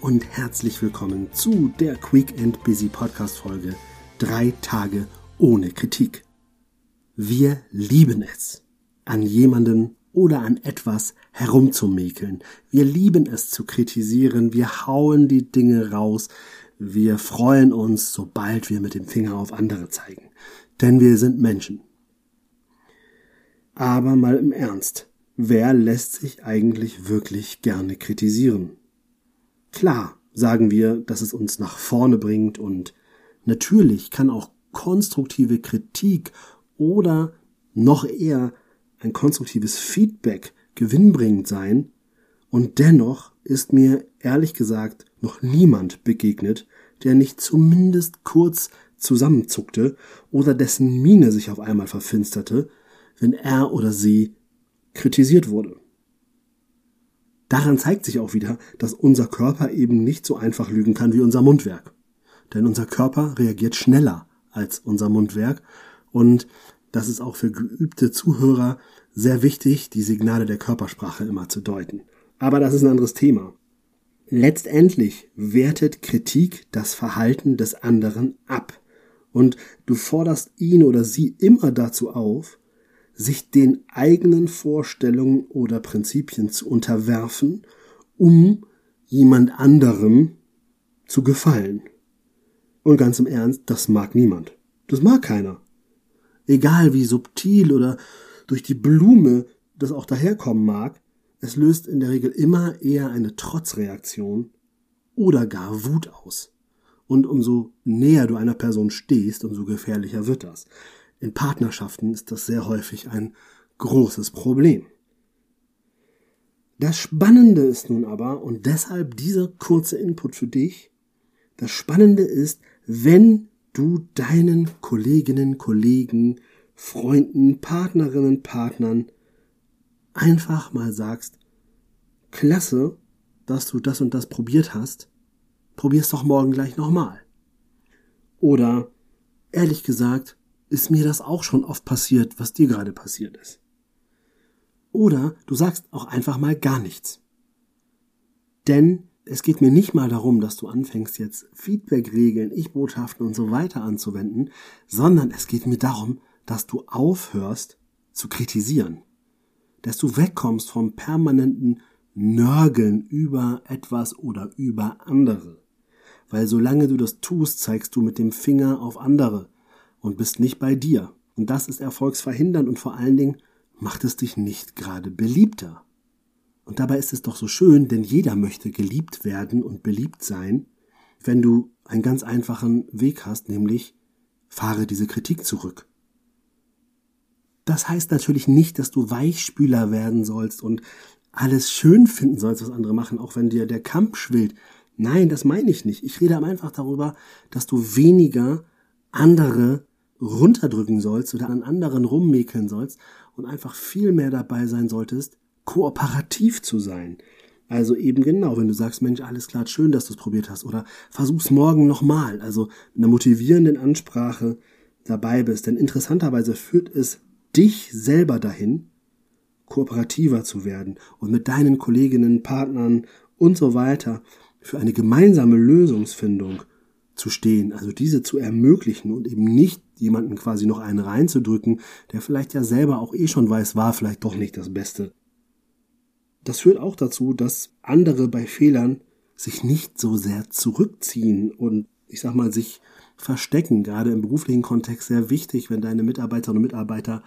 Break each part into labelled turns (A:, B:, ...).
A: Und herzlich willkommen zu der Quick and Busy Podcast Folge Drei Tage ohne Kritik. Wir lieben es, an jemanden oder an etwas herumzumäkeln. Wir lieben es zu kritisieren. Wir hauen die Dinge raus. Wir freuen uns, sobald wir mit dem Finger auf andere zeigen. Denn wir sind Menschen. Aber mal im Ernst. Wer lässt sich eigentlich wirklich gerne kritisieren? Klar sagen wir, dass es uns nach vorne bringt und natürlich kann auch konstruktive Kritik oder noch eher ein konstruktives Feedback gewinnbringend sein und dennoch ist mir ehrlich gesagt noch niemand begegnet, der nicht zumindest kurz zusammenzuckte oder dessen Miene sich auf einmal verfinsterte, wenn er oder sie kritisiert wurde. Daran zeigt sich auch wieder, dass unser Körper eben nicht so einfach lügen kann wie unser Mundwerk. Denn unser Körper reagiert schneller als unser Mundwerk und das ist auch für geübte Zuhörer sehr wichtig, die Signale der Körpersprache immer zu deuten. Aber das ist ein anderes Thema. Letztendlich wertet Kritik das Verhalten des anderen ab. Und du forderst ihn oder sie immer dazu auf, sich den eigenen Vorstellungen oder Prinzipien zu unterwerfen, um jemand anderem zu gefallen. Und ganz im Ernst, das mag niemand. Das mag keiner. Egal wie subtil oder durch die Blume das auch daherkommen mag, es löst in der Regel immer eher eine Trotzreaktion oder gar Wut aus. Und umso näher du einer Person stehst, umso gefährlicher wird das. In Partnerschaften ist das sehr häufig ein großes Problem. Das Spannende ist nun aber, und deshalb dieser kurze Input für dich, das Spannende ist, wenn du deinen Kolleginnen, Kollegen, Freunden, Partnerinnen, Partnern einfach mal sagst, klasse, dass du das und das probiert hast, probier's doch morgen gleich nochmal. Oder ehrlich gesagt, ist mir das auch schon oft passiert, was dir gerade passiert ist. Oder du sagst auch einfach mal gar nichts. Denn es geht mir nicht mal darum, dass du anfängst jetzt Feedback-Regeln, Ich-Botschaften und so weiter anzuwenden, sondern es geht mir darum, dass du aufhörst zu kritisieren. Dass du wegkommst vom permanenten Nörgeln über etwas oder über andere. Weil solange du das tust, zeigst du mit dem Finger auf andere und bist nicht bei dir. Und das ist erfolgsverhindernd und vor allen Dingen macht es dich nicht gerade beliebter. Und dabei ist es doch so schön, denn jeder möchte geliebt werden und beliebt sein, wenn du einen ganz einfachen Weg hast, nämlich fahre diese Kritik zurück. Das heißt natürlich nicht, dass du Weichspüler werden sollst und alles schön finden sollst, was andere machen, auch wenn dir der Kampf schwillt. Nein, das meine ich nicht. Ich rede einfach darüber, dass du weniger andere runterdrücken sollst oder an anderen rummäkeln sollst und einfach viel mehr dabei sein solltest, kooperativ zu sein. Also eben genau, wenn du sagst, Mensch, alles klar, schön, dass du es probiert hast, oder versuch's morgen nochmal, also in einer motivierenden Ansprache dabei bist. Denn interessanterweise führt es dich selber dahin, kooperativer zu werden und mit deinen Kolleginnen, Partnern und so weiter für eine gemeinsame Lösungsfindung zu stehen, also diese zu ermöglichen und eben nicht jemanden quasi noch einen reinzudrücken, der vielleicht ja selber auch eh schon weiß, war vielleicht doch nicht das Beste. Das führt auch dazu, dass andere bei Fehlern sich nicht so sehr zurückziehen und ich sag mal sich verstecken, gerade im beruflichen Kontext sehr wichtig, wenn deine Mitarbeiterinnen und Mitarbeiter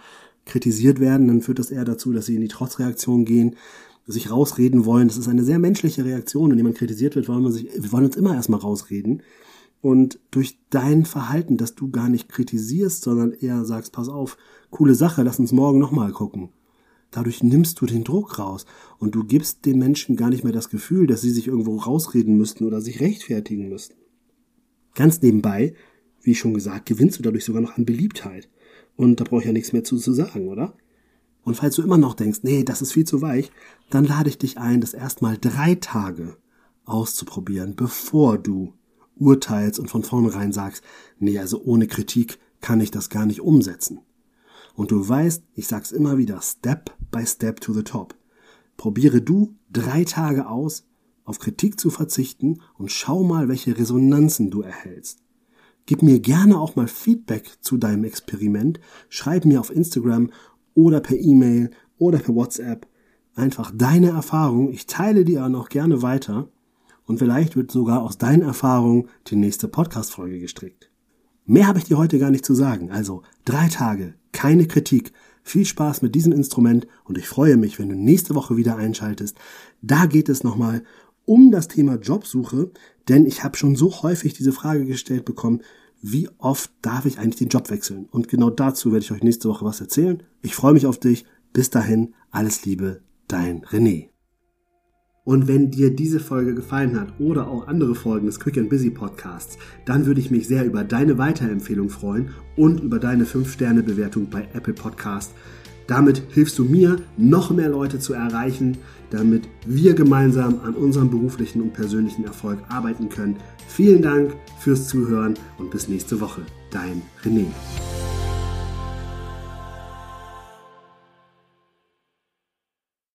A: kritisiert werden, dann führt das eher dazu, dass sie in die Trotzreaktion gehen, sich rausreden wollen. Das ist eine sehr menschliche Reaktion. Wenn jemand kritisiert wird, wollen wir sich, wir wollen uns immer erstmal rausreden. Und durch dein Verhalten, dass du gar nicht kritisierst, sondern eher sagst, pass auf, coole Sache, lass uns morgen nochmal gucken. Dadurch nimmst du den Druck raus und du gibst den Menschen gar nicht mehr das Gefühl, dass sie sich irgendwo rausreden müssten oder sich rechtfertigen müssten. Ganz nebenbei, wie schon gesagt, gewinnst du dadurch sogar noch an Beliebtheit. Und da brauche ich ja nichts mehr zu, zu sagen, oder? Und falls du immer noch denkst, nee, das ist viel zu weich, dann lade ich dich ein, das erstmal drei Tage auszuprobieren, bevor du urteilst und von vornherein sagst, nee, also ohne Kritik kann ich das gar nicht umsetzen. Und du weißt, ich sag's immer wieder, Step by Step to the top. Probiere du drei Tage aus, auf Kritik zu verzichten und schau mal, welche Resonanzen du erhältst. Gib mir gerne auch mal Feedback zu deinem Experiment. Schreib mir auf Instagram oder per E-Mail oder per WhatsApp einfach deine Erfahrung. Ich teile die auch noch gerne weiter. Und vielleicht wird sogar aus deinen Erfahrungen die nächste Podcast-Folge gestrickt. Mehr habe ich dir heute gar nicht zu sagen. Also drei Tage, keine Kritik. Viel Spaß mit diesem Instrument und ich freue mich, wenn du nächste Woche wieder einschaltest. Da geht es nochmal um das Thema Jobsuche, denn ich habe schon so häufig diese Frage gestellt bekommen, wie oft darf ich eigentlich den Job wechseln? Und genau dazu werde ich euch nächste Woche was erzählen. Ich freue mich auf dich. Bis dahin, alles Liebe, dein René. Und wenn dir diese Folge gefallen hat oder auch andere Folgen des Quick and Busy Podcasts, dann würde ich mich sehr über deine Weiterempfehlung freuen und über deine 5-Sterne-Bewertung bei Apple Podcast. Damit hilfst du mir, noch mehr Leute zu erreichen, damit wir gemeinsam an unserem beruflichen und persönlichen Erfolg arbeiten können. Vielen Dank fürs Zuhören und bis nächste Woche. Dein René.